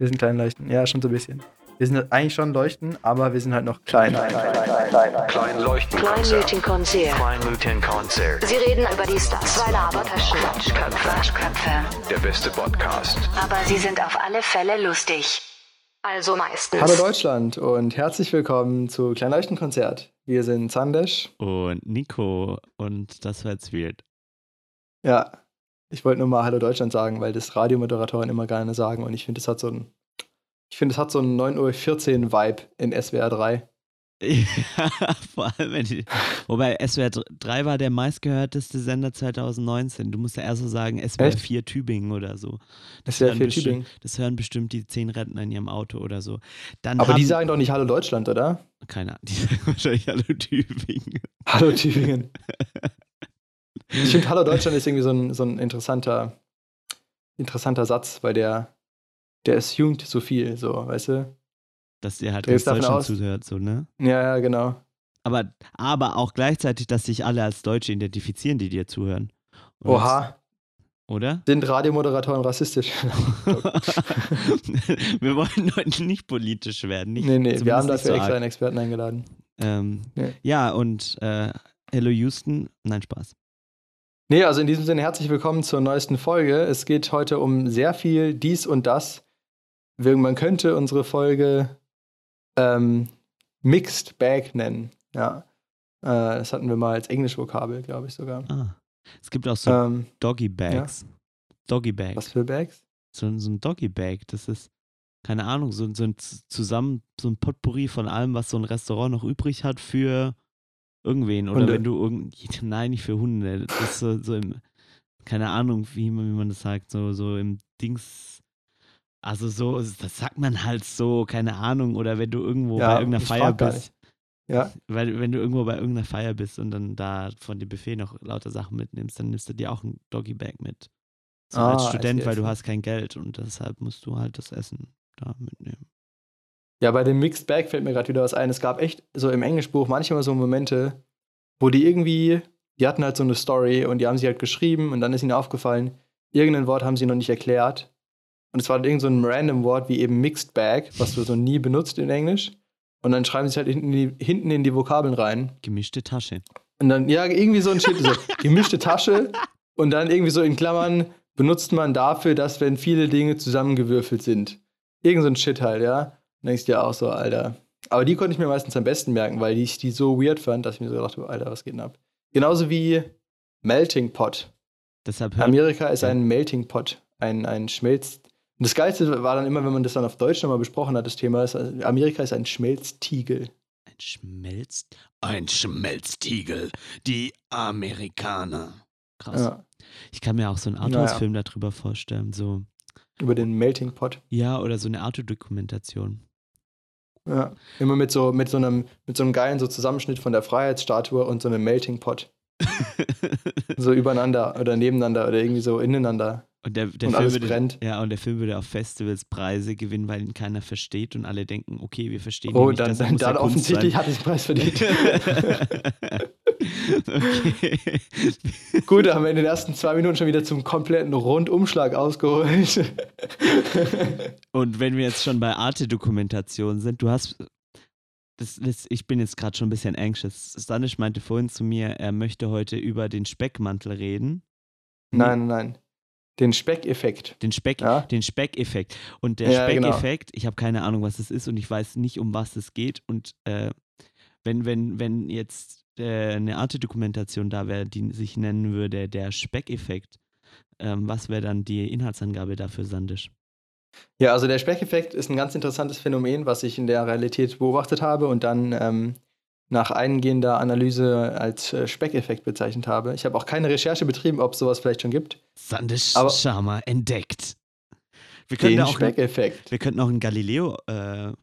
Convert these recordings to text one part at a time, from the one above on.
Wir sind klein leuchten. Ja, schon so ein bisschen. Wir sind eigentlich schon leuchten, aber wir sind halt noch klein. Klein, klein, klein, klein, klein leuchten. Kleinleuchtenkonzert. Kleinleuchtenkonzert. Sie reden über die Stars. Zwei Labertaschen. Quatschköpfe. Quatschköpfe. Der beste Podcast. Aber sie sind auf alle Fälle lustig. Also meistens. Hallo Deutschland und herzlich willkommen zu Kleinleuchtenkonzert. Wir sind Sandesh. Und Nico und das war jetzt weird. Ja, ich wollte nur mal Hallo Deutschland sagen, weil das Radiomoderatoren immer gerne sagen und ich finde, es hat so ein, ich finde, es hat so einen 9.14 Uhr Vibe in SWR 3. Ja, vor allem, wenn die, wobei SWR 3 war der meistgehörteste Sender 2019. Du musst ja erst so sagen, SWR Echt? 4 Tübingen oder so. SWR hören 4 bestimmt- Tübingen. Das hören bestimmt die zehn Rentner in ihrem Auto oder so. Dann Aber haben, die sagen doch nicht Hallo Deutschland, oder? keine Ahnung, die sagen wahrscheinlich Hallo Tübingen. Hallo Tübingen. Ich finde, Hallo Deutschland ist irgendwie so ein, so ein interessanter, interessanter Satz, weil der, der assumed so viel, so, weißt du? Dass ihr halt Gehst ganz Deutschland aus? zuhört, so, ne? Ja, ja, genau. Aber, aber auch gleichzeitig, dass sich alle als Deutsche identifizieren, die dir zuhören. Oder? Oha, Oder? sind Radiomoderatoren rassistisch? wir wollen heute nicht politisch werden. Nicht, nee, nee, wir haben dafür so extra einen Experten eingeladen. Ähm, Nee. Ja, und äh, Hello Houston, nein, Spaß. Nee, also in diesem Sinne herzlich willkommen zur neuesten Folge. Es geht heute um sehr viel dies und das. Man könnte unsere Folge ähm, Mixed Bag nennen. Ja. Äh, das hatten wir mal als Englischvokabel, glaube ich sogar. Ah. Es gibt auch so Ähm, Doggy Bags. Doggy Bag. was für Bags? So, ein- so ein Doggy Bag, das ist, keine Ahnung, so, so ein zusammen, so ein Potpourri von allem, was so ein Restaurant noch übrig hat für irgendwen. Oder Hunde. wenn du irgend. Nein, nicht für Hunde. Das ist so, so im, keine Ahnung, wie man, wie man das sagt, so, so im Dings. Also so, das sagt man halt so, keine Ahnung. Oder wenn du irgendwo bei irgendeiner Feier bist. Ja, Weil wenn du irgendwo bei irgendeiner Feier bist und dann da von dem Buffet noch lauter Sachen mitnimmst, dann nimmst du dir auch ein Doggy Bag mit. So Ah, als Student, weil du hast kein Geld und deshalb musst du halt das Essen da mitnehmen. Ja, bei dem Mixed Bag fällt mir gerade wieder was ein. Es gab echt so im Englischbuch manchmal so Momente, wo die irgendwie, die hatten halt so eine Story und die haben sie halt geschrieben und dann ist ihnen aufgefallen, irgendein Wort haben sie noch nicht erklärt. Und es war irgend so ein random Wort wie eben Mixed Bag, was du so nie benutzt in Englisch. Und dann schreiben sie es halt hinten in, die, hinten in die Vokabeln rein. Gemischte Tasche. Und dann, ja, irgendwie so ein Shit, so gemischte Tasche und dann irgendwie so in Klammern benutzt man dafür, dass wenn viele Dinge zusammengewürfelt sind. Irgend so ein Shit halt, ja. Denkst dir auch so, Alter. Aber die konnte ich mir meistens am besten merken, weil ich die so weird fand, dass ich mir so gedacht habe, Alter, was geht denn ab? Genauso wie Melting Pot. Deshalb Amerika ist ja. ein Melting Pot, ein, ein Schmelz. Und das Geilste war dann immer, wenn man das dann auf Deutsch nochmal besprochen hat, das Thema, ist, Amerika ist ein Schmelztiegel. ein Schmelz, ein Schmelztiegel, die Amerikaner. Krass. Ja, Ich kann mir auch so einen Naja. Arthouse-Film darüber vorstellen, so über den Melting Pot. ja oder so eine Autodokumentation. Ja, immer mit so, mit so einem, mit so einem geilen so Zusammenschnitt von der Freiheitsstatue und so einem Melting Pot. So übereinander oder nebeneinander oder irgendwie so ineinander. Und der, der Und Film alles würde, brennt. Ja, und der Film würde auf Festivals Preise gewinnen, weil ihn keiner versteht und alle denken, okay, wir verstehen ihn Oh, nicht, dann, deshalb dann, dann Kunst offensichtlich hat es Preis verdient. okay. Gut, da haben wir in den ersten zwei Minuten schon wieder zum kompletten Rundumschlag ausgeholt. Und wenn wir jetzt schon bei Arte-Dokumentation sind, du hast. Das, das, ich bin jetzt gerade schon ein bisschen anxious. Stanisch meinte vorhin zu mir, er möchte heute über den Speckmantel reden. nein, nein. Den Speckeffekt. Den Speck, Ja. den Speckeffekt. Und der Ja, genau. Speckeffekt, ich habe keine Ahnung, was es ist und ich weiß nicht, um was es geht. Und äh, wenn, wenn, wenn jetzt äh, eine Arte-Dokumentation da wäre, die sich nennen würde, der Speckeffekt, ähm, was wäre dann die Inhaltsangabe dafür, Sandisch? Ja, also der Speckeffekt ist ein ganz interessantes Phänomen, was ich in der Realität beobachtet habe und dann ähm, nach eingehender Analyse als äh, Speckeffekt bezeichnet habe. Ich habe auch keine Recherche betrieben, ob es sowas vielleicht schon gibt. Sandisch Aber- Sharma entdeckt. Wir könnten, Den auch, Speckeffekt. wir könnten auch einen Galileo, äh, Ja,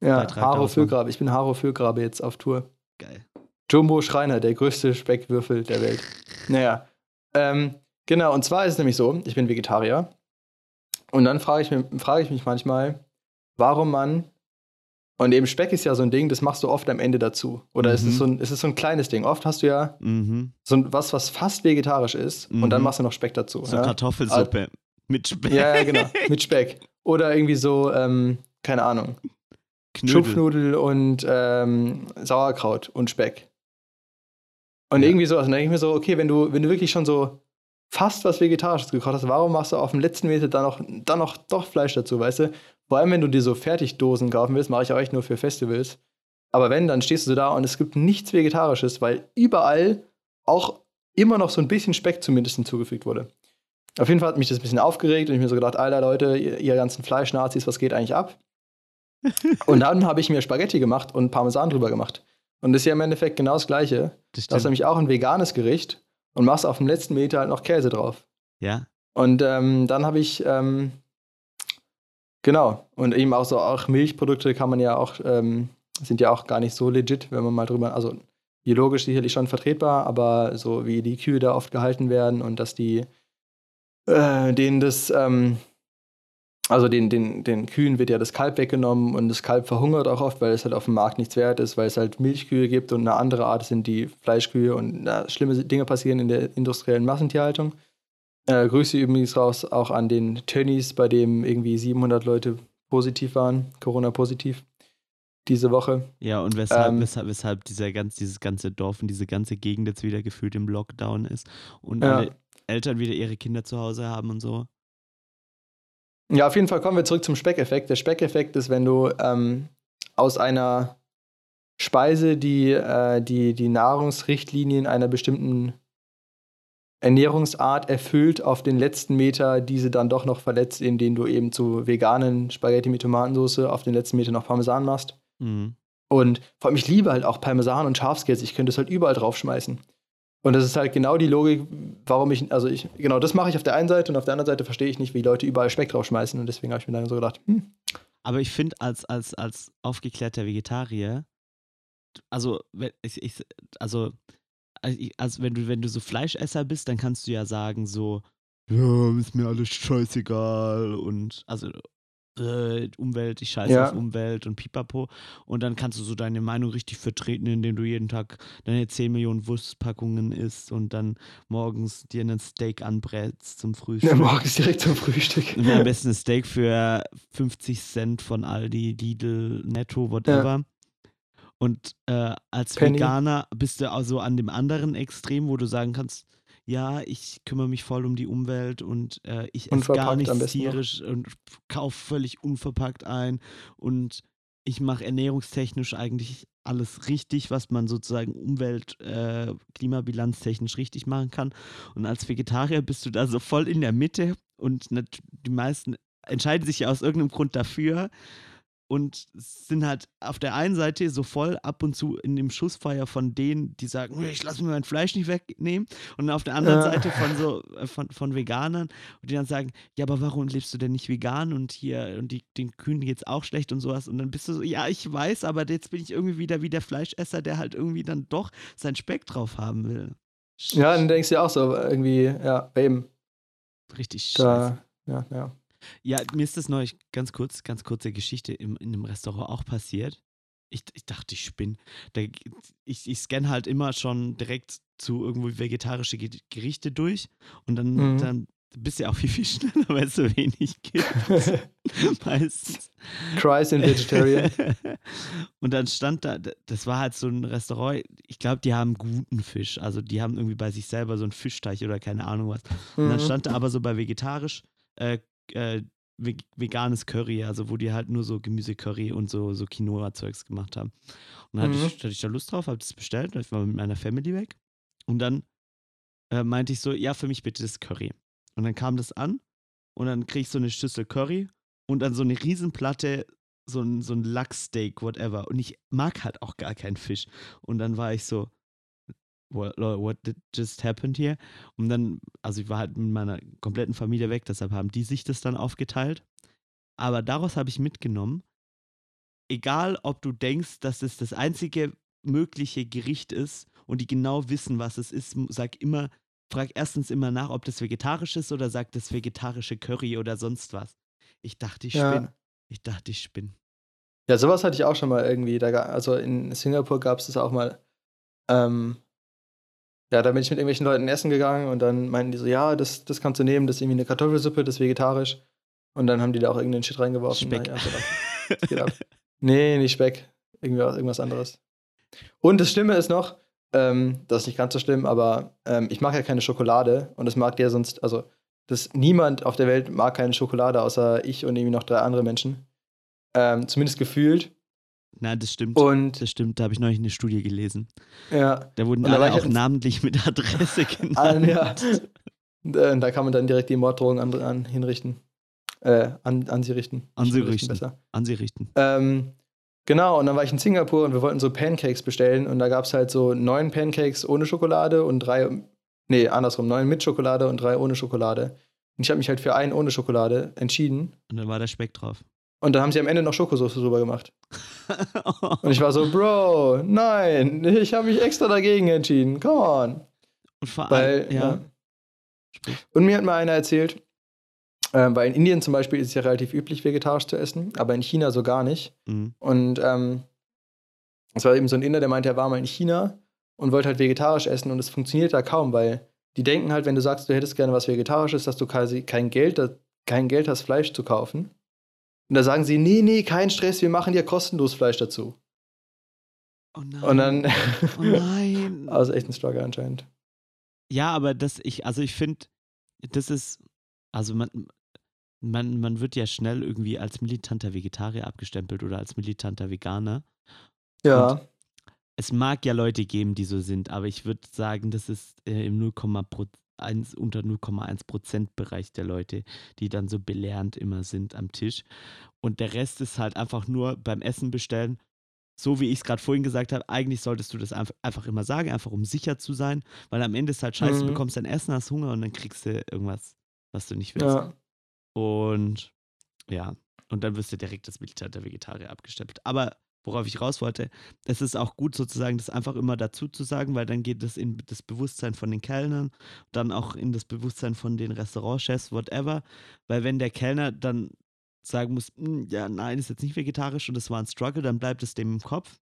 Beitrag Haro. Füllgrabe. Ich bin Haro Füllgrabe jetzt auf Tour. geil. Jumbo Schreiner, der größte Speckwürfel der Welt. Naja, ähm, genau, und zwar ist es nämlich so, ich bin Vegetarier. Und dann frage ich, mir- frage ich mich manchmal, warum man, und eben Speck ist ja so ein Ding, das machst du oft am Ende dazu. Oder ist, es Mhm. so ein, ist es so ein kleines Ding? Oft hast du ja Mhm. so ein, was, was fast vegetarisch ist, und dann Mhm. machst du noch Speck dazu. So ja? Kartoffelsuppe mit Speck. ja, ja, genau, mit Speck. Oder irgendwie so, ähm, keine Ahnung, Knödel. Schupfnudel und ähm, Sauerkraut und Speck. Und Ja. irgendwie so, also dann denke ich mir so, okay, wenn du, wenn du wirklich schon so fast was Vegetarisches gekocht hast, warum machst du auf dem letzten Meter dann noch, dann noch doch Fleisch dazu, weißt du? Vor allem, wenn du dir so Fertigdosen kaufen willst, mache ich auch echt nur für Festivals. Aber wenn, dann stehst du da und es gibt nichts Vegetarisches, weil überall auch immer noch so ein bisschen Speck zumindest hinzugefügt wurde. Auf jeden Fall hat mich das ein bisschen aufgeregt und ich mir so gedacht, Alter Leute, ihr, ihr ganzen Fleischnazis, was geht eigentlich ab? und dann habe ich mir Spaghetti gemacht und Parmesan drüber gemacht. Und das ist ja im Endeffekt genau das Gleiche. Das ist stimmt. nämlich auch ein veganes Gericht und machst auf dem letzten Meter halt noch Käse drauf. Ja, Und ähm, dann habe ich, ähm, genau, und eben auch so, auch Milchprodukte kann man ja auch, ähm, sind ja auch gar nicht so legit, wenn man mal drüber, also biologisch sicherlich schon vertretbar, aber so wie die Kühe da oft gehalten werden und dass die, äh, denen das, ähm, also den, den, den Kühen wird ja das Kalb weggenommen und das Kalb verhungert auch oft, weil es halt auf dem Markt nichts wert ist, weil es halt Milchkühe gibt und eine andere Art sind die Fleischkühe und na, schlimme Dinge passieren in der industriellen Massentierhaltung. Äh, Grüße übrigens raus auch an den Tönnies, bei dem irgendwie 700 Leute positiv waren, Corona-positiv, diese Woche. ja, und weshalb, Ähm, weshalb, weshalb dieser ganz, dieses ganze Dorf und diese ganze Gegend jetzt wieder gefühlt im Lockdown ist und Ja. alle Eltern wieder ihre Kinder zu Hause haben und so. Ja, auf jeden Fall kommen wir zurück zum Speckeffekt. Der Speckeffekt ist, wenn du ähm, aus einer Speise, die, äh, die die Nahrungsrichtlinien einer bestimmten Ernährungsart erfüllt, auf den letzten Meter diese dann doch noch verletzt, indem du eben zu veganen Spaghetti mit Tomatensauce auf den letzten Meter noch Parmesan machst. Mhm. Und vor allem, ich liebe halt auch Parmesan und Schafskäse. Ich könnte es halt überall draufschmeißen. Und das ist halt genau die Logik, warum ich, also ich, genau das mache ich auf der einen Seite und auf der anderen Seite verstehe ich nicht, wie Leute überall Speck draufschmeißen. Und deswegen habe ich mir dann so gedacht, hm, Aber ich finde, als, als, als aufgeklärter Vegetarier, also, wenn- ich, ich, also, also wenn du, wenn du so Fleischesser bist, dann kannst du ja sagen, so, ja, ist mir alles scheißegal und also äh, Umwelt, ich scheiße Ja. auf Umwelt und pipapo. Und dann kannst du so deine Meinung richtig vertreten, indem du jeden Tag deine 10 Millionen Wurstpackungen isst und dann morgens dir einen Steak anbrätst zum Frühstück. ja, morgens direkt zum Frühstück. Und am besten ein Steak für 50 Cent von Aldi, Lidl, Netto, whatever. Und äh, als Penny. Veganer bist du also an dem anderen Extrem, wo du sagen kannst, ja, ich kümmere mich voll um die Umwelt und äh, ich esse gar nichts besten noch. tierisch und kaufe völlig unverpackt ein und ich mache ernährungstechnisch eigentlich alles richtig, was man sozusagen Umwelt-, äh, Klimabilanztechnisch richtig machen kann. Und als Vegetarier bist du da so voll in der Mitte und die meisten entscheiden sich ja aus irgendeinem Grund dafür und sind halt auf der einen Seite so voll ab und zu in dem Schussfeuer von denen, die sagen, ich lasse mir mein Fleisch nicht wegnehmen und auf der anderen Ja. Seite von so äh, von, von Veganern, die dann sagen, ja, aber warum lebst du denn nicht vegan und hier und die, den Kühen geht's auch schlecht und sowas und dann bist du so, ja, ich weiß, aber jetzt bin ich irgendwie wieder wie der Fleischesser, der halt irgendwie dann doch sein Speck drauf haben will. Ja, dann denkst du ja auch so, irgendwie, ja, eben, richtig scheiße. da, ja, ja. Ja, mir ist das neulich ganz kurz, ganz kurze Geschichte im, in einem Restaurant auch passiert. Ich, ich dachte, ich spinne. Ich, ich scanne halt immer schon direkt zu irgendwo vegetarische Ge- Gerichte durch und dann, Mhm. dann bist du ja auch viel, viel schneller, weil es so wenig gibt. Meistens. Christ in Vegetarian. und dann stand da, das war halt so ein Restaurant, ich glaube, die haben guten Fisch. Also die haben irgendwie bei sich selber so einen Fischteich oder keine Ahnung was. Und dann Mhm. stand da aber so bei vegetarisch äh, äh, ve- veganes Curry, also wo die halt nur so Gemüsecurry und so, so Quinoa-Zeugs gemacht haben. Und dann hatte, Mhm. ich, hatte ich da Lust drauf, habe das bestellt, ich war mit meiner Family weg. Und dann äh, meinte ich so, ja, für mich bitte das Curry. Und dann kam das an und dann krieg ich so eine Schüssel Curry und dann so eine Riesenplatte, so ein, so ein Lachssteak, whatever. Und ich mag halt auch gar keinen Fisch. Und dann war ich so, what, what just happened here? Und dann, also ich war halt mit meiner kompletten Familie weg, deshalb haben die sich das dann aufgeteilt. Aber daraus habe ich mitgenommen, egal ob du denkst, dass es das einzige mögliche Gericht ist und die genau wissen, was es ist, sag immer, frag erstens immer nach, ob das vegetarisch ist oder sag das vegetarische Curry oder sonst was. Ich dachte, ich Ja. spinne. Ich dachte, ich spinne. Ja, sowas hatte ich auch schon mal irgendwie. Da, also in Singapur gab es das auch mal. Ähm, ja, da bin ich mit irgendwelchen Leuten essen gegangen und dann meinten die so, ja, das, das kannst du nehmen, das ist irgendwie eine Kartoffelsuppe, das ist vegetarisch. Und dann haben die da auch irgendeinen Shit reingeworfen. Speck. Na, ja, so, das geht ab. Nee, nicht Speck. Irgendwas, irgendwas anderes. Und das Schlimme ist noch, ähm, das ist nicht ganz so schlimm, aber ähm, ich mag ja keine Schokolade und das mag der sonst, also das, niemand auf der Welt mag keine Schokolade, außer ich und irgendwie noch drei andere Menschen. Ähm, zumindest gefühlt. Na, das stimmt. Und das stimmt, da habe ich neulich eine Studie gelesen. ja, Da wurden da alle auch namentlich mit Adresse Ah, genannt. ja. Da, kann man dann direkt die Morddrohung an, an hinrichten. Äh, an, an sie richten. An sie richten. Besser. An sie richten. Ähm, genau, und dann war ich in Singapur und wir wollten so Pancakes bestellen und da gab es halt so neun Pancakes ohne Schokolade und drei, nee, andersrum, neun mit Schokolade und drei ohne Schokolade. Und ich habe mich halt für einen ohne Schokolade entschieden. Und dann war der Speck drauf. Und dann haben sie am Ende noch Schokosauce drüber gemacht. Und ich war so, Bro, nein, ich habe mich extra dagegen entschieden. Come on. Und vor Weil, allem, ja. ja. Und mir hat mal einer erzählt, ähm, weil in Indien zum Beispiel ist es ja relativ üblich, vegetarisch zu essen, aber in China so gar nicht. Mhm. Und ähm, es war eben so ein Inder, der meinte, er war mal in China und wollte halt vegetarisch essen und es funktioniert da kaum, weil die denken halt, wenn du sagst, du hättest gerne was Vegetarisches, dass du quasi kein Geld, kein Geld hast, Fleisch zu kaufen. Und da sagen sie, nee, nee, kein Stress, wir machen dir kostenlos Fleisch dazu. Oh nein. Und dann, oh nein. also echt ein Struggle anscheinend. Ja, aber das, ich, also ich finde, das ist, also man, man, man wird ja schnell irgendwie als militanter Vegetarier abgestempelt oder als militanter Veganer. Ja, Es mag ja Leute geben, die so sind, aber ich würde sagen, das ist äh, im 0,1 unter 0,1 Prozent Bereich der Leute, die dann so belehrend immer sind am Tisch. Und der Rest ist halt einfach nur beim Essen bestellen. So wie ich es gerade vorhin gesagt habe, eigentlich solltest du das einfach, einfach immer sagen, einfach um sicher zu sein, weil am Ende ist halt scheiße, du Mhm. bekommst dein Essen, hast Hunger und dann kriegst du irgendwas, was du nicht willst. ja. Und ja, und dann wirst du direkt als militanter Vegetarier abgestempelt. Aber worauf ich raus wollte, es ist auch gut sozusagen, das einfach immer dazu zu sagen, weil dann geht das in das Bewusstsein von den Kellnern, dann auch in das Bewusstsein von den Restaurantchefs, whatever. Weil wenn der Kellner dann sagen muss, "Hm, ja, nein, ist jetzt nicht vegetarisch und das war ein Struggle, dann bleibt es dem im Kopf.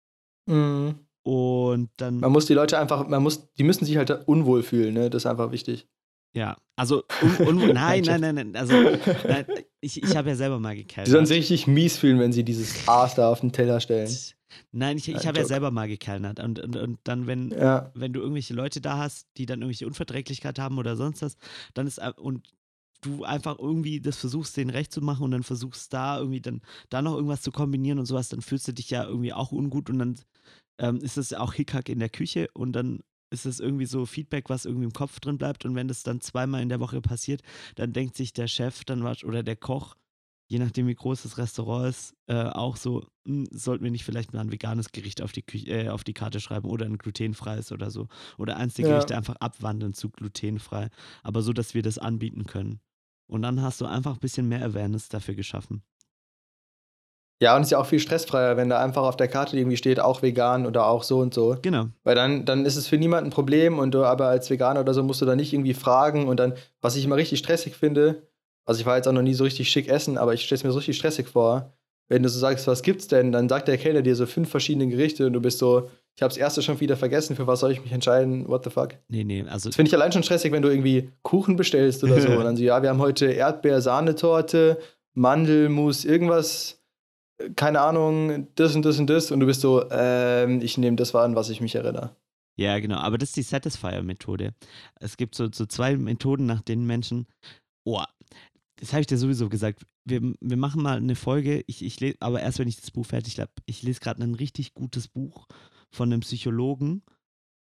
Mhm. Und dann. Man muss die Leute einfach, man muss, die müssen sich halt unwohl fühlen, ne? Das ist einfach wichtig. Ja, also, un, un, nein, Nein, nein, nein, also, nein, ich, ich habe ja selber mal gekellnert. Die sollen sich richtig mies fühlen, wenn sie dieses Aas da auf den Teller stellen. Nein, ich, ich habe ja selber mal gekellnert. Und, und, und dann, wenn, Ja. wenn du irgendwelche Leute da hast, die dann irgendwelche Unverträglichkeit haben oder sonst was, dann ist ein- und du einfach irgendwie das versuchst, denen recht zu machen und dann versuchst da irgendwie dann da noch irgendwas zu kombinieren und sowas, dann fühlst du dich ja irgendwie auch ungut und dann ähm, ist es auch Hickhack in der Küche und dann ist es irgendwie so Feedback, was irgendwie im Kopf drin bleibt und wenn das dann zweimal in der Woche passiert, dann denkt sich der Chef dann was oder der Koch, je nachdem wie groß das Restaurant ist, äh, auch so, hm, sollten wir nicht vielleicht mal ein veganes Gericht auf die, Küche, äh, auf die Karte schreiben oder ein glutenfreies oder so. Oder eins der Ja. Gerichte einfach abwandeln zu glutenfrei, aber so, dass wir das anbieten können. Und dann hast du einfach ein bisschen mehr Awareness dafür geschaffen. Ja, und es ist ja auch viel stressfreier, wenn da einfach auf der Karte irgendwie steht, auch vegan oder auch so und so. Genau. Weil dann, dann ist es für niemanden ein Problem und du aber als Veganer oder so musst du da nicht irgendwie fragen und dann, was ich immer richtig stressig finde, also ich war jetzt auch noch nie so richtig schick essen, aber ich stelle es mir so richtig stressig vor, wenn du so sagst, was gibt's denn, dann sagt der Kellner dir so fünf verschiedene Gerichte und du bist so, ich habe das erste schon wieder vergessen, für was soll ich mich entscheiden, what the fuck. Nee, nee, also Das finde ich allein schon stressig, wenn du irgendwie Kuchen bestellst oder so und dann so, ja, wir haben heute Erdbeer-Sahnetorte, Mandelmus, irgendwas, keine Ahnung, das und das und das und du bist so, ähm, ich nehme das an was ich mich erinnere. Ja, genau. Aber das ist die Satisfier-Methode. Es gibt so, so zwei Methoden, nach denen Menschen. Oh, das habe ich dir sowieso gesagt. Wir, wir machen mal eine Folge. Ich, ich lese, aber erst wenn ich das Buch fertig habe. Ich lese gerade ein richtig gutes Buch von einem Psychologen,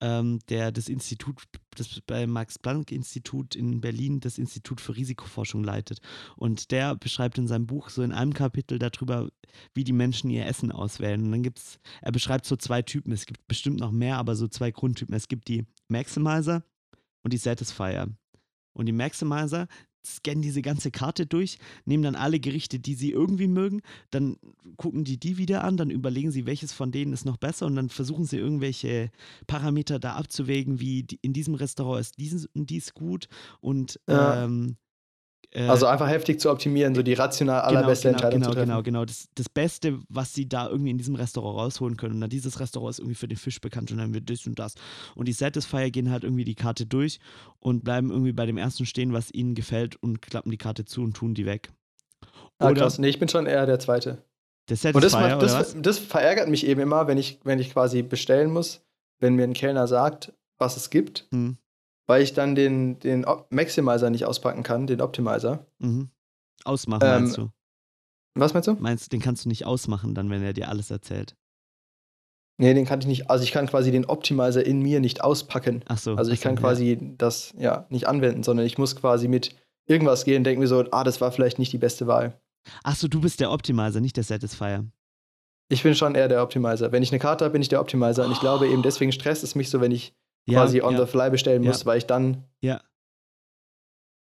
ähm, der das Institut, das beim Max-Planck-Institut in Berlin, das Institut für Risikoforschung leitet. Und der beschreibt in seinem Buch so in einem Kapitel darüber, wie die Menschen ihr Essen auswählen. Und dann gibt es, er beschreibt so zwei Typen. Es gibt bestimmt noch mehr, aber so zwei Grundtypen. Es gibt die Maximizer und die Satisfier. Und die Maximizer scannen diese ganze Karte durch, nehmen dann alle Gerichte, die sie irgendwie mögen, dann gucken die die wieder an, dann überlegen sie, welches von denen ist noch besser und dann versuchen sie irgendwelche Parameter da abzuwägen, wie in diesem Restaurant ist und dies gut und Ja. ähm, äh, Also einfach heftig zu optimieren, so die rational allerbeste genau, Entscheidung genau, zu treffen. Genau, genau, das, das Beste, was sie da irgendwie in diesem Restaurant rausholen können. Und dann dieses Restaurant ist irgendwie für den Fisch bekannt und dann wird das und das. Und die Satisfier gehen halt irgendwie die Karte durch und bleiben irgendwie bei dem ersten stehen, was ihnen gefällt und klappen die Karte zu und tun die weg. Ah, Oder- krass. Nee, ich bin schon eher der Zweite. Der Und das, Satisfier, macht, oder was? das, das verärgert mich eben immer, wenn ich, wenn ich quasi bestellen muss, wenn mir ein Kellner sagt, was es gibt, Hm. Weil ich dann den, den Op Maximizer nicht auspacken kann, den Optimizer. Mhm. Ausmachen, Ähm, meinst du? Was meinst du? Meinst du, den kannst du nicht ausmachen, dann, wenn er dir alles erzählt? Nee, den kann ich nicht, also ich kann quasi den Optimizer in mir nicht auspacken. Ach so. Also ich so, kann ja. quasi das ja nicht anwenden, sondern ich muss quasi mit irgendwas gehen und denke mir so, ah, das war vielleicht nicht die beste Wahl. Ach so, du bist der Optimizer, nicht der Satisfier. Ich bin schon eher der Optimizer. Wenn ich eine Karte habe, bin ich der Optimizer. Und ich glaube eben, deswegen stresst es mich so, wenn ich Ja, quasi on ja. the fly bestellen Ja. muss, weil ich dann Ja.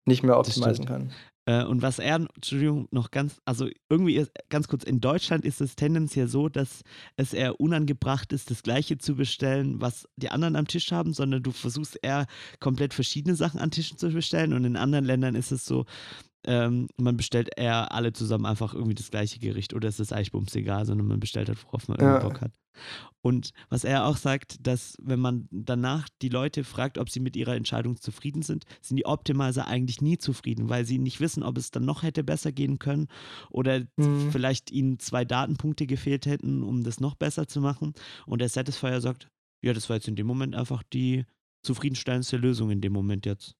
nicht mehr Das optimisen kann. Äh, und was er, Entschuldigung, noch ganz, also irgendwie ist, ganz kurz, in Deutschland ist es tendenziell so, dass es eher unangebracht ist, das Gleiche zu bestellen, was die anderen am Tisch haben, sondern du versuchst eher komplett verschiedene Sachen an Tischen zu bestellen. Und in anderen Ländern ist es so, ähm, man bestellt eher alle zusammen einfach irgendwie das gleiche Gericht oder es ist eigentlich bums egal, sondern man bestellt halt, worauf man irgendwie Ja. Bock hat. Und was er auch sagt, dass wenn man danach die Leute fragt, ob sie mit ihrer Entscheidung zufrieden sind, sind die Optimizer eigentlich nie zufrieden, weil sie nicht wissen, ob es dann noch hätte besser gehen können oder Mhm. vielleicht ihnen zwei Datenpunkte gefehlt hätten, um das noch besser zu machen. Und der Satisfier sagt, ja, das war jetzt in dem Moment einfach die zufriedenstellendste Lösung in dem Moment jetzt.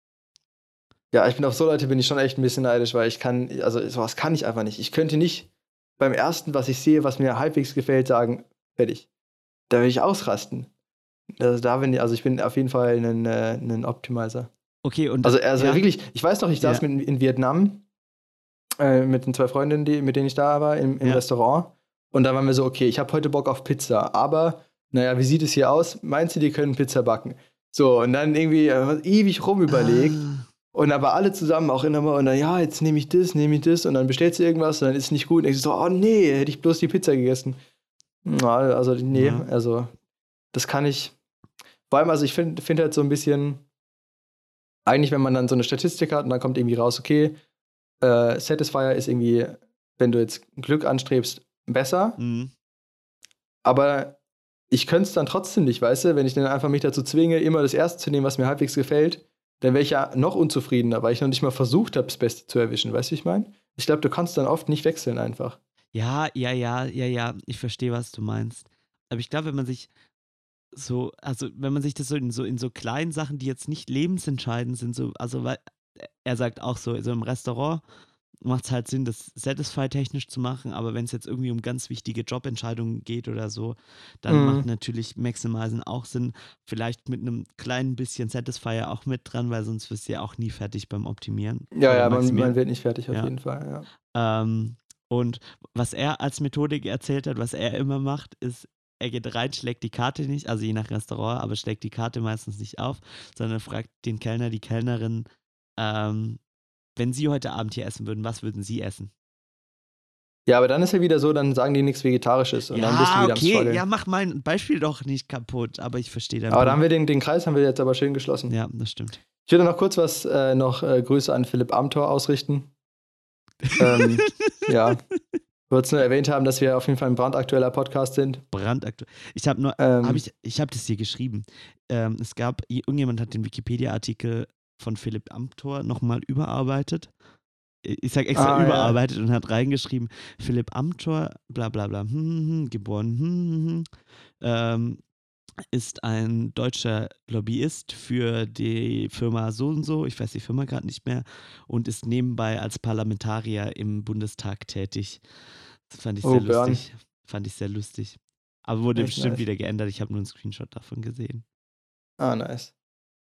Ja, ich bin auf so Leute bin ich schon echt ein bisschen neidisch, weil ich kann, also sowas kann ich einfach nicht. Ich könnte nicht beim ersten, was ich sehe, was mir halbwegs gefällt, sagen, fertig. Da will ich ausrasten. Also da bin ich, also ich bin auf jeden Fall ein, äh, ein Optimizer. Okay, und Also, also ja, wirklich, ich weiß noch, ich saß Ja. mit, in Vietnam äh, mit den zwei Freundinnen, die, mit denen ich da war, im, im Ja. Restaurant. Und da waren wir so, okay, ich habe heute Bock auf Pizza, aber naja, wie sieht es hier aus? Meinst du, die können Pizza backen? So, und dann irgendwie äh, ewig rumüberlegt. Ah, Und aber alle zusammen auch immer und dann, ja, jetzt nehme ich das, nehme ich das und dann bestellst du irgendwas und dann ist es nicht gut. Und ich so, oh nee, hätte ich bloß die Pizza gegessen. Ja, also, nee, Ja. also, das kann ich. Vor allem, also ich finde find halt so ein bisschen, eigentlich, wenn man dann so eine Statistik hat und dann kommt irgendwie raus, okay, äh, Satisfier ist irgendwie, wenn du jetzt Glück anstrebst, besser, mhm. aber ich könnte es dann trotzdem nicht, weißt du, wenn ich dann einfach mich dazu zwinge, immer das Erste zu nehmen, was mir halbwegs gefällt, dann wäre ich ja noch unzufriedener, weil ich noch nicht mal versucht habe, das Beste zu erwischen, weißt du, wie ich meine? Ich glaube, du kannst dann oft nicht wechseln einfach. Ja, ja, ja, ja, ja, ich verstehe, was du meinst. Aber ich glaube, wenn man sich so, also wenn man sich das so in so in so kleinen Sachen, die jetzt nicht lebensentscheidend sind, so, also weil er sagt auch so, so im Restaurant macht es halt Sinn, das Satisfy-technisch zu machen, aber wenn es jetzt irgendwie um ganz wichtige Jobentscheidungen geht oder so, dann Mhm. macht natürlich Maximizen auch Sinn. Vielleicht mit einem kleinen bisschen Satisfier auch mit dran, weil sonst wirst du ja auch nie fertig beim Optimieren. Ja, ja, man, man wird nicht fertig auf Ja. jeden Fall, ja. Ähm, und was er als Methodik erzählt hat, was er immer macht, ist, er geht rein, schlägt die Karte nicht, also je nach Restaurant, aber schlägt die Karte meistens nicht auf, sondern fragt den Kellner, die Kellnerin, ähm, wenn Sie heute Abend hier essen würden, was würden Sie essen? Ja, aber dann ist ja wieder so, dann sagen die nichts Vegetarisches und dann bist du wieder am okay, Struggeln. ja, mach mein Beispiel doch nicht kaputt, aber ich verstehe deinen aber da haben Punkt. wir den, den Kreis haben wir jetzt aber schön geschlossen. Ja, das stimmt. Ich würde noch kurz was, äh, noch äh, Grüße an Philipp Amthor ausrichten. ähm, ja. Ich wollte es nur erwähnt haben, dass wir auf jeden Fall ein brandaktueller Podcast sind. Brandaktuell. Ich habe nur, Ähm, Hab ich ich habe das hier geschrieben. Ähm, es gab, irgendjemand hat den Wikipedia-Artikel von Philipp Amthor nochmal überarbeitet. Ich sag extra Ah, ja. überarbeitet und hat reingeschrieben, Philipp Amthor, bla bla bla, hm, hm, hm, geboren, hm, hm, hm, ähm, ist ein deutscher Lobbyist für die Firma so und so, ich weiß die Firma gerade nicht mehr, und ist nebenbei als Parlamentarier im Bundestag tätig. Das fand ich Oh, sehr Björn. lustig. Fand ich sehr lustig. Aber wurde Echt bestimmt nice. wieder geändert. Ich habe nur einen Screenshot davon gesehen. Ah, nice.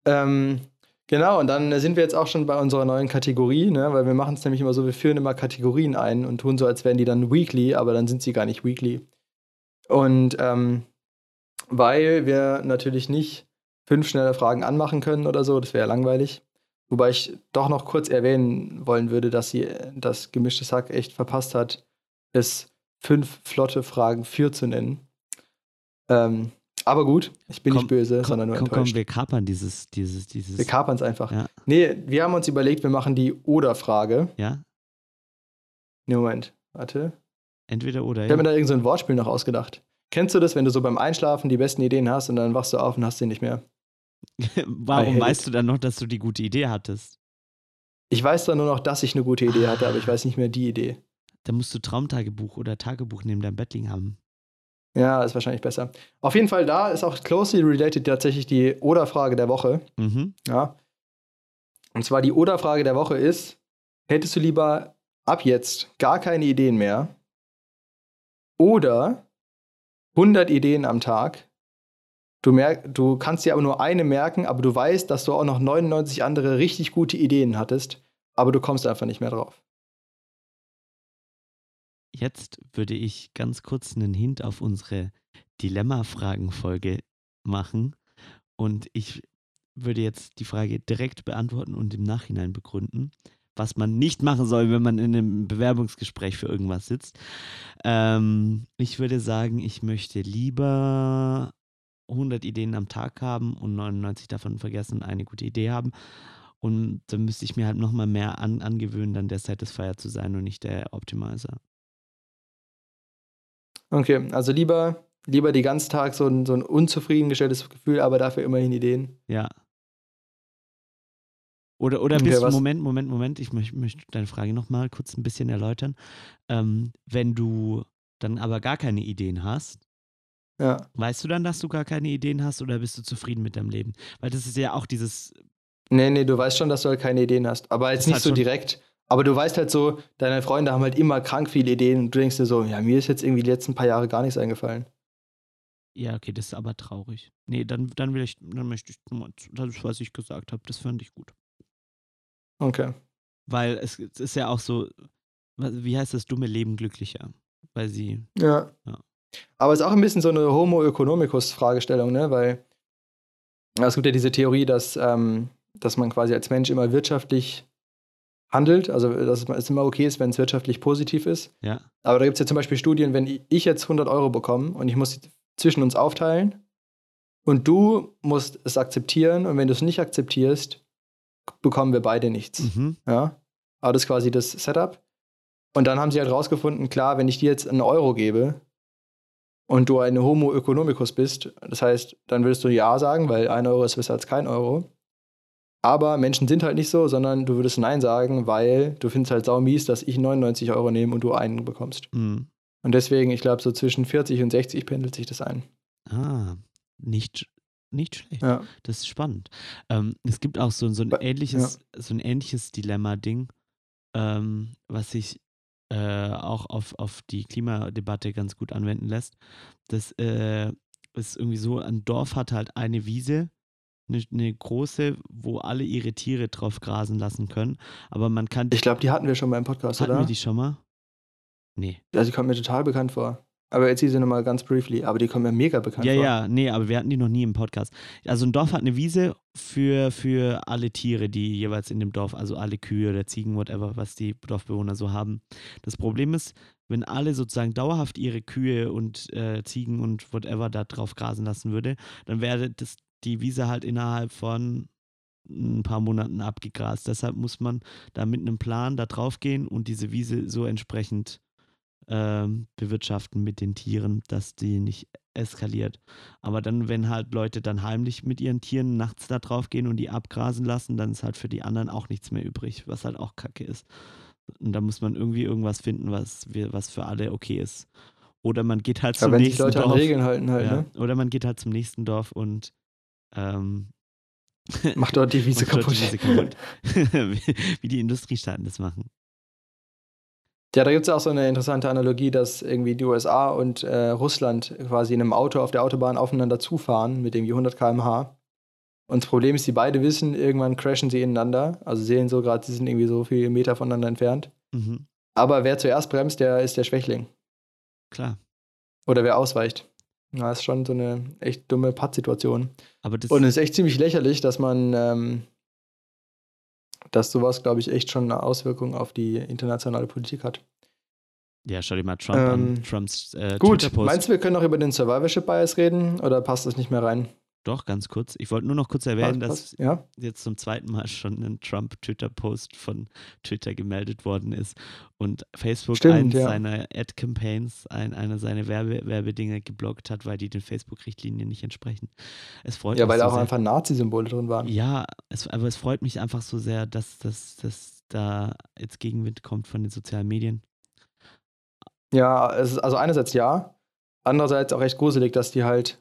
Ähm, genau, und dann sind wir jetzt auch schon bei unserer neuen Kategorie, ne? weil wir machen es nämlich immer so, wir führen immer Kategorien ein und tun so, als wären die dann weekly, aber dann sind sie gar nicht weekly. Und ähm, weil wir natürlich nicht fünf schnelle Fragen anmachen können oder so, das wäre ja langweilig. Wobei ich doch noch kurz erwähnen wollen würde, dass sie das gemischte Sack echt verpasst hat, es fünf flotte Fragen für zu nennen. Ähm, aber gut, ich bin Komm, nicht böse, Komm, sondern nur komm, komm, enttäuscht. wir kapern dieses, dieses, dieses. Wir kapern es einfach. Ja. Nee, wir haben uns überlegt, wir machen die Oder-Frage. ja, Nee, Moment, warte. entweder oder. Ich habe mir Ja. da irgend so ein Wortspiel noch ausgedacht. Kennst du das, wenn du so beim Einschlafen die besten Ideen hast und dann wachst du auf und hast sie nicht mehr? Warum weißt du dann noch, dass du die gute Idee hattest? Ich weiß dann nur noch, dass ich eine gute Idee hatte, aber ich weiß nicht mehr die Idee. Da musst du Traumtagebuch oder Tagebuch neben deinem Bett liegen haben. Ja, ist wahrscheinlich besser. Auf jeden Fall, da ist auch closely related tatsächlich die Oder-Frage der Woche. Mhm. Ja. Und zwar die Oder-Frage der Woche ist: Hättest du lieber ab jetzt gar keine Ideen mehr oder 100 Ideen am Tag? Du, merk, du kannst dir aber nur eine merken, aber du weißt, dass du auch noch 99 andere richtig gute Ideen hattest, aber du kommst einfach nicht mehr drauf. Jetzt würde ich ganz kurz einen Hint auf unsere Dilemma-Fragen-Folge machen. Und ich würde jetzt die Frage direkt beantworten und im Nachhinein begründen, was man nicht machen soll, wenn man in einem Bewerbungsgespräch für irgendwas sitzt. Ähm, ich würde sagen, ich möchte lieber 100 Ideen am Tag haben und 99 davon vergessen und eine gute Idee haben. Und dann müsste ich mir halt nochmal mehr an, angewöhnen, dann der Satisfier zu sein und nicht der Optimizer. Okay, also lieber, lieber die ganzen Tag so ein, so ein unzufriedengestelltes Gefühl, aber dafür immerhin Ideen. Ja. Oder, oder Okay, bist du, Moment, Moment, Moment, ich möchte möcht deine Frage nochmal kurz ein bisschen erläutern. Ähm, wenn du dann aber gar keine Ideen hast, Ja. weißt du dann, dass du gar keine Ideen hast oder bist du zufrieden mit deinem Leben? Weil das ist ja auch dieses, Nee, nee, du weißt schon, dass du halt keine Ideen hast. Aber jetzt Ist nicht halt so direkt. Aber du weißt halt so, deine Freunde haben halt immer krank viele Ideen und du denkst dir so, ja, mir ist jetzt irgendwie die letzten paar Jahre gar nichts eingefallen. ja, okay, das ist aber traurig. Nee, dann, dann will ich, dann möchte ich nur das, was ich gesagt habe, das fand ich gut. Okay. Weil es, es ist ja auch so, wie heißt das dumme Leben glücklicher? Weil sie, Ja. Ja. Aber es ist auch ein bisschen so eine Homo economicus-Fragestellung, ne? Weil es gibt ja diese Theorie, dass, ähm, dass man quasi als Mensch immer wirtschaftlich handelt, also dass es immer okay ist, wenn es wirtschaftlich positiv ist. ja, Aber da gibt es ja zum Beispiel Studien, wenn ich jetzt 100 Euro bekomme und ich muss sie zwischen uns aufteilen und du musst es akzeptieren und wenn du es nicht akzeptierst, bekommen wir beide nichts. mhm. Ja? Aber das ist quasi das Setup. Und dann haben sie halt rausgefunden, klar, wenn ich dir jetzt einen Euro gebe und du ein Homo economicus bist, das heißt, dann würdest du Ja sagen, weil ein Euro ist besser als kein Euro. Aber Menschen sind halt nicht so, sondern du würdest Nein sagen, weil du findest halt sau mies, dass ich 99 Euro nehme und du einen bekommst. Mhm. Und deswegen, ich glaube, so zwischen 40 und 60 pendelt sich das ein. Ah, nicht, nicht schlecht. Ja. Das ist spannend. Ähm, es gibt auch so, so ein ähnliches, so ein ähnliches Dilemma-Ding, ähm, was sich äh, auch auf, auf die Klimadebatte ganz gut anwenden lässt. Das äh, ist irgendwie so, ein Dorf hat halt eine Wiese, eine, eine große, wo alle ihre Tiere drauf grasen lassen können. Aber man kann Ich glaube, die hatten wir schon mal im Podcast, hatten oder? wir die schon mal? Nee. also, die kommt mir total bekannt vor. Aber erzähl sie nochmal ganz briefly. Aber die kommt mir mega bekannt Ja, vor. ja, nee, aber wir hatten die noch nie im Podcast. Also ein Dorf hat eine Wiese für, für alle Tiere, die jeweils in dem Dorf, also alle Kühe oder Ziegen, whatever, was die Dorfbewohner so haben. Das Problem ist, wenn alle sozusagen dauerhaft ihre Kühe und äh, Ziegen und whatever da drauf grasen lassen würde, dann wäre das, die Wiese halt innerhalb von ein paar Monaten abgegrast. Deshalb muss man da mit einem Plan da drauf gehen und diese Wiese so entsprechend ähm, bewirtschaften mit den Tieren, dass die nicht eskaliert. Aber dann, wenn halt Leute dann heimlich mit ihren Tieren nachts da drauf gehen und die abgrasen lassen, dann ist halt für die anderen auch nichts mehr übrig, was halt auch kacke ist. Und da muss man irgendwie irgendwas finden, was, wir, was für alle okay ist. Oder man geht halt zum wenn sich nächsten Leute Dorf. an Regeln halten halt, ja. ne? Oder man geht halt zum nächsten Dorf und ähm, Macht dort die Wiese kaputt. die Wiese kaputt. wie, wie die Industriestaaten das machen. Ja, da gibt es auch so eine interessante Analogie, dass irgendwie die USA und äh, Russland quasi in einem Auto auf der Autobahn aufeinander zufahren mit irgendwie 100 km/h. Und das Problem ist, die beide wissen, irgendwann crashen sie ineinander. Also sehen so gerade, sie sind irgendwie so viele Meter voneinander entfernt. Mhm. Aber wer zuerst bremst, der ist der Schwächling. Klar. Oder wer ausweicht. Na, ist schon so eine echt dumme Pattsituation. Aber das Und es ist echt ziemlich lächerlich, dass man, ähm, dass sowas, glaube ich, echt schon eine Auswirkung auf die internationale Politik hat. Ja, schau dir mal Trump an. Ähm, Trumps äh, Gut, meinst du, wir können noch über den Survivorship Bias reden oder passt das nicht mehr rein? Doch, ganz kurz. Ich wollte nur noch kurz erwähnen, Passt- dass passt? ja? jetzt zum zweiten Mal schon ein Trump-Twitter-Post von Twitter gemeldet worden ist und Facebook Stimmt, eins ja. seiner Ad-Campaigns, ein, eine seiner Werbe Werbedinger geblockt hat, weil die den Facebook-Richtlinien nicht entsprechen. Es freut Ja, mich weil so da auch sehr. einfach Nazi-Symbole drin waren. Ja, es, aber es freut mich einfach so sehr, dass, dass, dass da jetzt Gegenwind kommt von den sozialen Medien. Ja, also einerseits ja, andererseits auch echt gruselig, dass die halt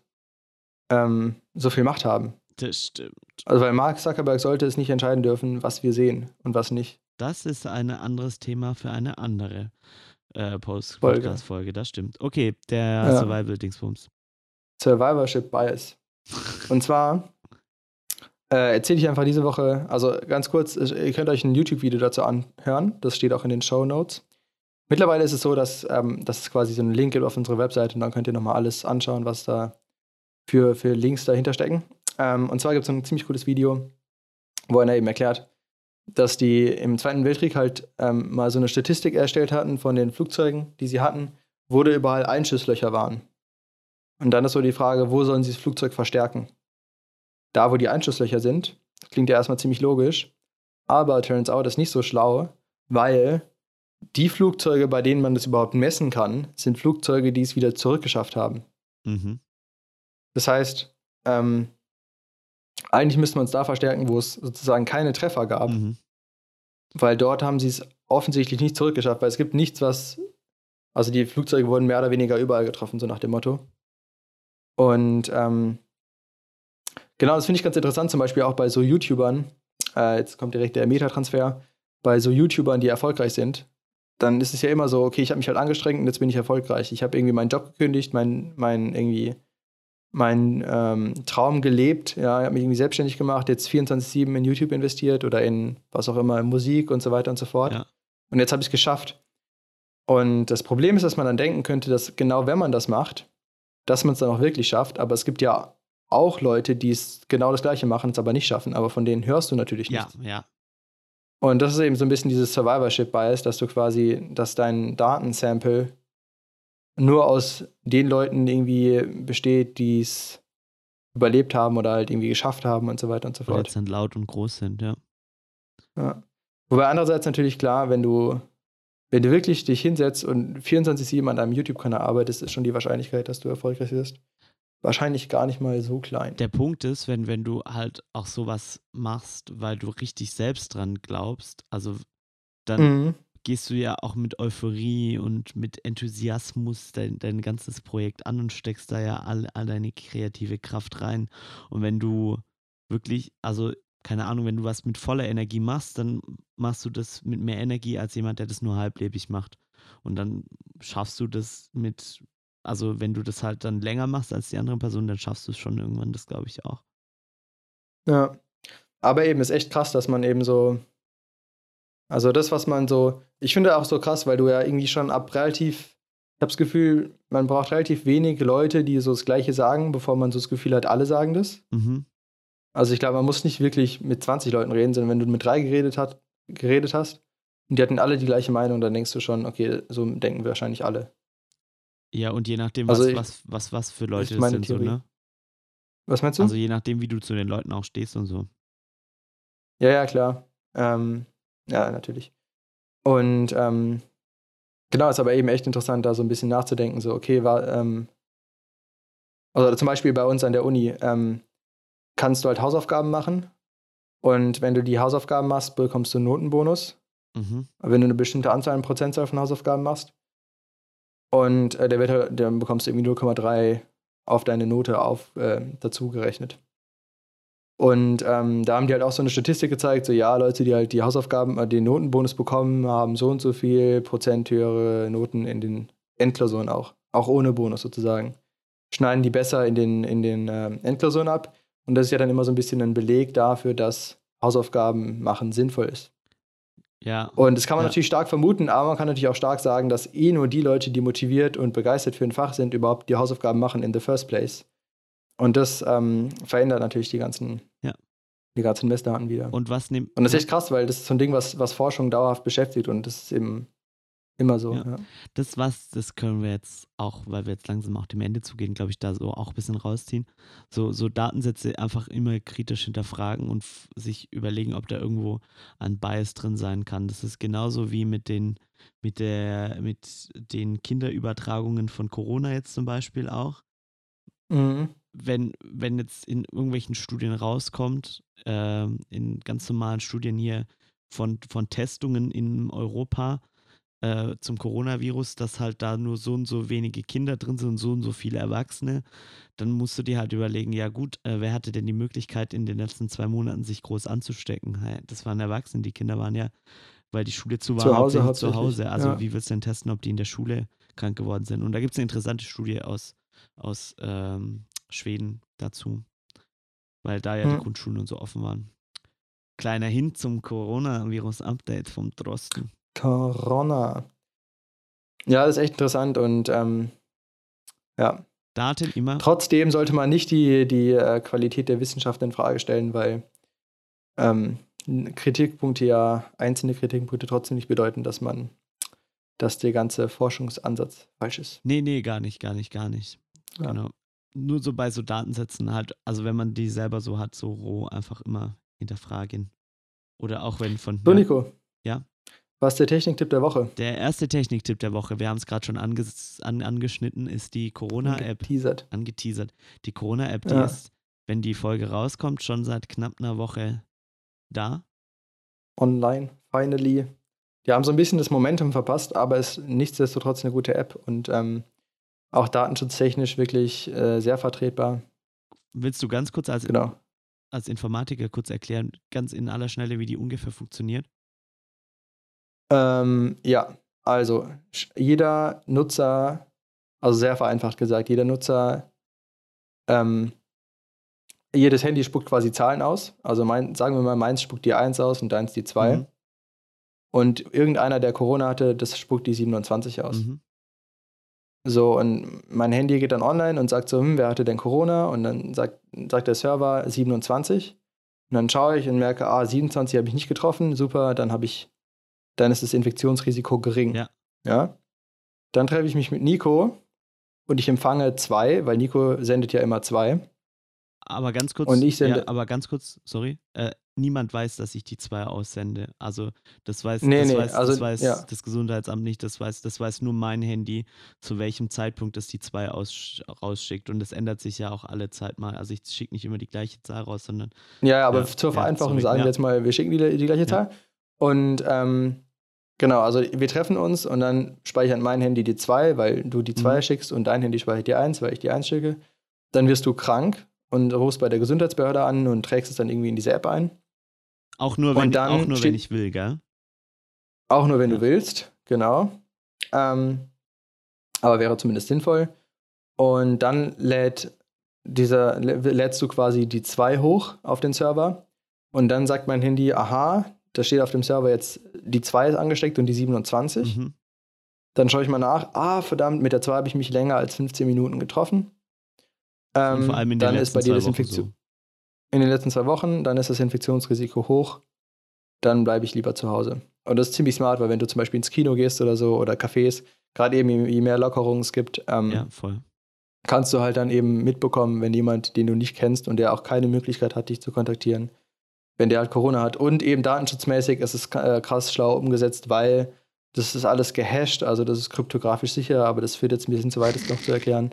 ähm, so viel Macht haben. Das stimmt. Also weil Mark Zuckerberg sollte es nicht entscheiden dürfen, was wir sehen und was nicht. Das ist ein anderes Thema für eine andere äh, Post Folge. Podcast-Folge. Das stimmt. Okay, der Ja. Survival-Dingsbums. Survivorship Bias. Und zwar äh, erzähle ich einfach diese Woche, also ganz kurz, ihr könnt euch ein YouTube-Video dazu anhören, das steht auch in den Show Notes. Mittlerweile ist es so, dass, ähm, dass es quasi so einen Link gibt auf unsere Webseite und dann könnt ihr nochmal alles anschauen, was da für, für Links dahinter stecken. Ähm, und zwar gibt es ein ziemlich cooles Video, wo einer eben erklärt, dass die im Zweiten Weltkrieg halt ähm, mal so eine Statistik erstellt hatten von den Flugzeugen, die sie hatten, wo da überall Einschusslöcher waren. Und dann ist so die Frage, wo sollen sie das Flugzeug verstärken? Da, wo die Einschusslöcher sind, klingt ja erstmal ziemlich logisch, aber turns out ist nicht so schlau, weil die Flugzeuge, bei denen man das überhaupt messen kann, sind Flugzeuge, die es wieder zurückgeschafft haben. Mhm. Das heißt, ähm, eigentlich müsste man es da verstärken, wo es sozusagen keine Treffer gab, Mhm. weil dort haben sie es offensichtlich nicht zurückgeschafft, weil es gibt nichts, was. Also die Flugzeuge wurden mehr oder weniger überall getroffen, so nach dem Motto. Und ähm, genau, das finde ich ganz interessant, zum Beispiel auch bei so YouTubern. Äh, jetzt kommt direkt der Metatransfer. Bei so YouTubern, die erfolgreich sind, dann ist es ja immer so, okay, ich habe mich halt angestrengt und jetzt bin ich erfolgreich. Ich habe irgendwie meinen Job gekündigt, mein, mein irgendwie meinen ähm, Traum gelebt, ja, ich habe mich irgendwie selbstständig gemacht, jetzt 24-7 in YouTube investiert oder in was auch immer, in Musik und so weiter und so fort. Ja. Und jetzt habe ich es geschafft. Und das Problem ist, dass man dann denken könnte, dass genau wenn man das macht, dass man es dann auch wirklich schafft. Aber es gibt ja auch Leute, die es genau das Gleiche machen, es aber nicht schaffen. Aber von denen hörst du natürlich Ja, nichts. ja. Und das ist eben so ein bisschen dieses Survivorship-Bias, dass du quasi, dass dein Datensample nur aus den Leuten irgendwie besteht, die es überlebt haben oder halt irgendwie geschafft haben und so weiter und so fort. dann laut und groß sind, ja. Ja. Wobei andererseits natürlich klar, wenn du, wenn du wirklich dich hinsetzt und 24-7 an deinem YouTube-Kanal arbeitest, ist schon die Wahrscheinlichkeit, dass du erfolgreich wirst, wahrscheinlich gar nicht mal so klein. Der Punkt ist, wenn, wenn du halt auch sowas machst, weil du richtig selbst dran glaubst, also dann Mhm. Gehst du ja auch mit Euphorie und mit Enthusiasmus dein, dein ganzes Projekt an und steckst da ja all, all deine kreative Kraft rein. Und wenn du wirklich, also keine Ahnung, wenn du was mit voller Energie machst, dann machst du das mit mehr Energie als jemand, der das nur halblebig macht. Und dann schaffst du das mit, also wenn du das halt dann länger machst als die andere Person, dann schaffst du es schon irgendwann, das glaube ich auch. Ja. Aber eben ist echt krass, dass man eben so. Also das, was man so. Ich finde auch so krass, weil du ja irgendwie schon ab relativ. Ich habe das Gefühl, man braucht relativ wenig Leute, die so das Gleiche sagen, bevor man so das Gefühl hat, alle sagen das. Mhm. Also ich glaube, man muss nicht wirklich mit 20 Leuten reden, sondern wenn du mit drei geredet, hat, geredet hast und die hatten alle die gleiche Meinung, dann denkst du schon, okay, so denken wir wahrscheinlich alle. Ja, und je nachdem, Also was, ich- was, was, was für Leute das sind, so, ne? Was meinst du? Also je nachdem, wie du zu den Leuten auch stehst und so. Ja, ja, klar. Ähm, ja, natürlich. Und ähm, genau, ist aber eben echt interessant, da so ein bisschen nachzudenken, so, okay, war, ähm, also zum Beispiel bei uns an der Uni, ähm, kannst du halt Hausaufgaben machen und wenn du die Hausaufgaben machst, bekommst du einen Notenbonus, Mhm. wenn du eine bestimmte Anzahl an Prozentzahl von Hausaufgaben machst. Und äh, der wird, halt- dann bekommst du irgendwie 0,3 auf deine Note auf, äh, dazu gerechnet. Und ähm, da haben die halt auch so eine Statistik gezeigt, so ja, Leute, die halt die Hausaufgaben, äh, den Notenbonus bekommen, haben so und so viel Prozent höhere Noten in den Endklausuren auch. Auch ohne Bonus sozusagen. Schneiden die besser in den, in den ähm, Endklausuren ab. Und das ist ja dann immer so ein bisschen ein Beleg dafür, dass Hausaufgaben machen sinnvoll ist. Ja. Und das kann man Ja. natürlich stark vermuten, aber man kann natürlich auch stark sagen, dass eh nur die Leute, die motiviert und begeistert für ein Fach sind, überhaupt die Hausaufgaben machen in the first place. Und das ähm, verändert natürlich die ganzen, Ja. die ganzen Messdaten wieder. Und, Und was nimmt. das ist echt krass, weil das ist so ein Ding, was, was Forschung dauerhaft beschäftigt und das ist eben immer so. Ja. Ja. Das was, das können wir jetzt auch, weil wir jetzt langsam auch dem Ende zugehen, glaube ich, da so auch ein bisschen rausziehen. So, so Datensätze einfach immer kritisch hinterfragen und sich überlegen, ob da irgendwo ein Bias drin sein kann. Das ist genauso wie mit den, mit der, mit den Kinderübertragungen von Corona jetzt zum Beispiel auch. Mhm. Wenn, wenn jetzt in irgendwelchen Studien rauskommt, ähm, in ganz normalen Studien hier von, von Testungen in Europa, äh, zum Coronavirus, dass halt da nur so und so wenige Kinder drin sind und so und so viele Erwachsene, dann musst du dir halt überlegen, ja gut, äh, wer hatte denn die Möglichkeit in den letzten zwei Monaten sich groß anzustecken? Das waren Erwachsene, die Kinder waren ja, weil die Schule zu war, Zu Hause hauptsächlich zu Hause. Also ja. wie willst du denn testen, ob die in der Schule krank geworden sind? Und da gibt es eine interessante Studie aus, aus ähm, Schweden dazu, weil da ja die Hm. Grundschulen und so offen waren. Kleiner Hint zum Coronavirus-Update vom Drosten. Corona. Ja, das ist echt interessant und ähm, ja, Daten immer. trotzdem sollte man nicht die, die äh, Qualität der Wissenschaft in Frage stellen, weil ähm, Kritikpunkte ja, einzelne Kritikpunkte trotzdem nicht bedeuten, dass man, dass der ganze Forschungsansatz falsch ist. Nee, nee, gar nicht, gar nicht, gar nicht. Ja. Genau. Nur so bei so Datensätzen halt, also wenn man die selber so hat, so roh, einfach immer hinterfragen. Oder auch wenn von. So, ja, Nico. Ja? Was ist der Techniktipp der Woche? der erste Techniktipp der Woche, wir haben es gerade schon anges an, angeschnitten, ist die Corona-App, Teasert. angeteasert. Die Corona-App, die Ja. ist, wenn die Folge rauskommt, schon seit knapp einer Woche da. Online, finally. Die haben so ein bisschen das Momentum verpasst, aber ist nichtsdestotrotz eine gute App und ähm, auch datenschutztechnisch wirklich äh, sehr vertretbar. Willst du ganz kurz als, Genau. als Informatiker kurz erklären, ganz in aller Schnelle, wie die ungefähr funktioniert? Ähm, ja, also jeder Nutzer, also sehr vereinfacht gesagt, jeder Nutzer, ähm, jedes Handy spuckt quasi Zahlen aus. Also mein, sagen wir mal, meins spuckt die 1 aus und deins die 2. Mhm. Und irgendeiner, der Corona hatte, das spuckt die 27 aus. Mhm. So, und mein Handy geht dann online und sagt so, hm, wer hatte denn Corona? Und dann sagt, sagt der Server 27. Und dann schaue ich und merke, ah, 27 habe ich nicht getroffen, super, dann habe ich, dann ist das Infektionsrisiko gering. Ja. ja? Dann treffe ich mich mit Nico und ich empfange zwei, weil Nico sendet ja immer zwei. Aber ganz kurz, Und ich sende- ja, aber ganz kurz, sorry, äh, niemand weiß, dass ich die zwei aussende. Also das weiß, Nee, das, nee, weiß, also, das, weiß ja. das Gesundheitsamt nicht, das weiß, das weiß nur mein Handy, zu welchem Zeitpunkt es die zwei aus, rausschickt. Und das ändert sich ja auch alle Zeit mal. Also ich schicke nicht immer die gleiche Zahl raus, sondern Ja, ja, aber Ja, zur ja, Vereinfachung sorry, sagen ja. wir jetzt mal, wir schicken die, die gleiche Zahl. Und ähm, genau, also wir treffen uns und dann speichert mein Handy die 2, weil du die 2 Mhm. schickst und dein Handy speichert die 1, weil ich die 1 schicke. Dann wirst du krank und rufst bei der Gesundheitsbehörde an und trägst es dann irgendwie in diese App ein. auch nur, wenn, auch nur wenn steht- ich will, gell? Auch nur, wenn Ja. du willst, genau. Ähm, aber wäre zumindest sinnvoll. Und dann lädt dieser, lä- lädst du quasi die 2 hoch auf den Server. Und dann sagt mein Handy, aha, da steht auf dem Server jetzt, die 2 ist angesteckt und die 27. Mhm. Dann schaue ich mal nach, ah, verdammt, mit der 2 habe ich mich länger als 15 Minuten getroffen. Ähm, vor allem in den dann letzten ist bei dir zwei das Wochen Infektion so. in den letzten zwei Wochen, dann ist das Infektionsrisiko hoch, dann bleibe ich lieber zu Hause. Und das ist ziemlich smart, weil wenn du zum Beispiel ins Kino gehst oder so oder Cafés, gerade eben je mehr Lockerungen es gibt, ähm, Ja, kannst du halt dann eben mitbekommen, wenn jemand, den du nicht kennst und der auch keine Möglichkeit hat, dich zu kontaktieren, wenn der halt Corona hat. Und eben datenschutzmäßig ist es äh, krass schlau umgesetzt, weil das ist alles gehasht, also das ist kryptografisch sicher, aber das führt jetzt ein bisschen zu weit, das noch zu erklären.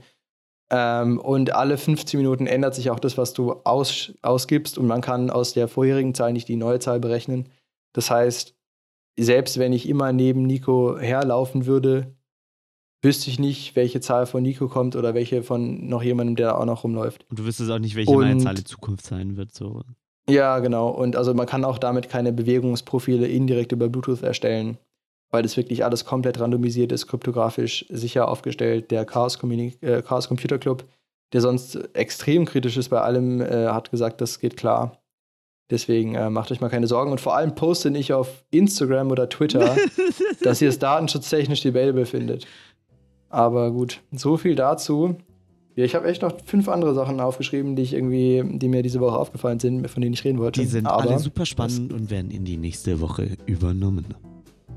Ähm, und alle 15 Minuten ändert sich auch das, was du aus, ausgibst und man kann aus der vorherigen Zahl nicht die neue Zahl berechnen. Das heißt, selbst wenn ich immer neben Nico herlaufen würde, wüsste ich nicht, welche Zahl von Nico kommt oder welche von noch jemandem, der auch noch rumläuft. Und du wüsstest auch nicht, welche meine Und- Zahl in Zukunft sein wird. So. Ja, genau. Und also man kann auch damit keine Bewegungsprofile indirekt über Bluetooth erstellen, weil das wirklich alles komplett randomisiert ist, kryptografisch sicher aufgestellt. Der Chaos, Communi äh, Chaos Computer Club, der sonst extrem kritisch ist bei allem, äh, hat gesagt, das geht klar. Deswegen äh, macht euch mal keine Sorgen. Und vor allem poste nicht auf Instagram oder Twitter, dass ihr es datenschutztechnisch debatable findet. Aber gut, so viel dazu. Ja, ich habe echt noch fünf andere Sachen aufgeschrieben, die ich irgendwie, die mir diese Woche aufgefallen sind, von denen ich reden wollte. Die sind Aber alle super spannend und werden in die nächste Woche übernommen.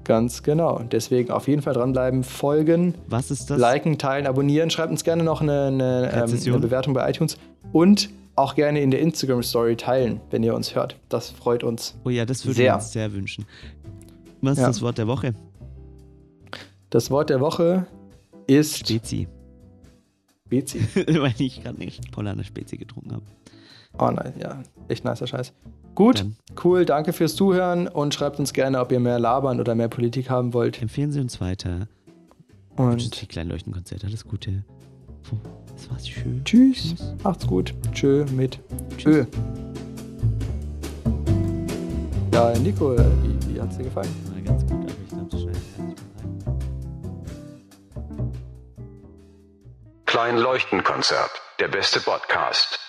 Ganz genau. Deswegen auf jeden Fall dranbleiben, folgen, Was ist das? liken, teilen, abonnieren. Schreibt uns gerne noch eine, eine, ähm, eine Bewertung bei iTunes und auch gerne in der Instagram-Story teilen, wenn ihr uns hört. Das freut uns. Oh ja, das würde wir uns sehr wünschen. Was ist Ja. das Wort der Woche? Das Wort der Woche ist Spezi. Bezi. Weil ich gerade nicht Polaner Spezi getrunken habe. Oh nein, ja, echt nicer Scheiß. Gut, Dann. cool, danke fürs Zuhören und schreibt uns gerne, ob ihr mehr labern oder mehr Politik haben wollt. Empfehlen Sie uns weiter. Und viel Kleinleuchtenkonzert. Alles Gute. Das war's schön. tschüss, macht's gut. Tschö mit Ö. Ja, Nico, wie, wie hat's dir gefallen? War ganz gut, aber ich glaube, das schneidet gar nicht mehr rein. Klein Leuchtenkonzert. Der beste Podcast.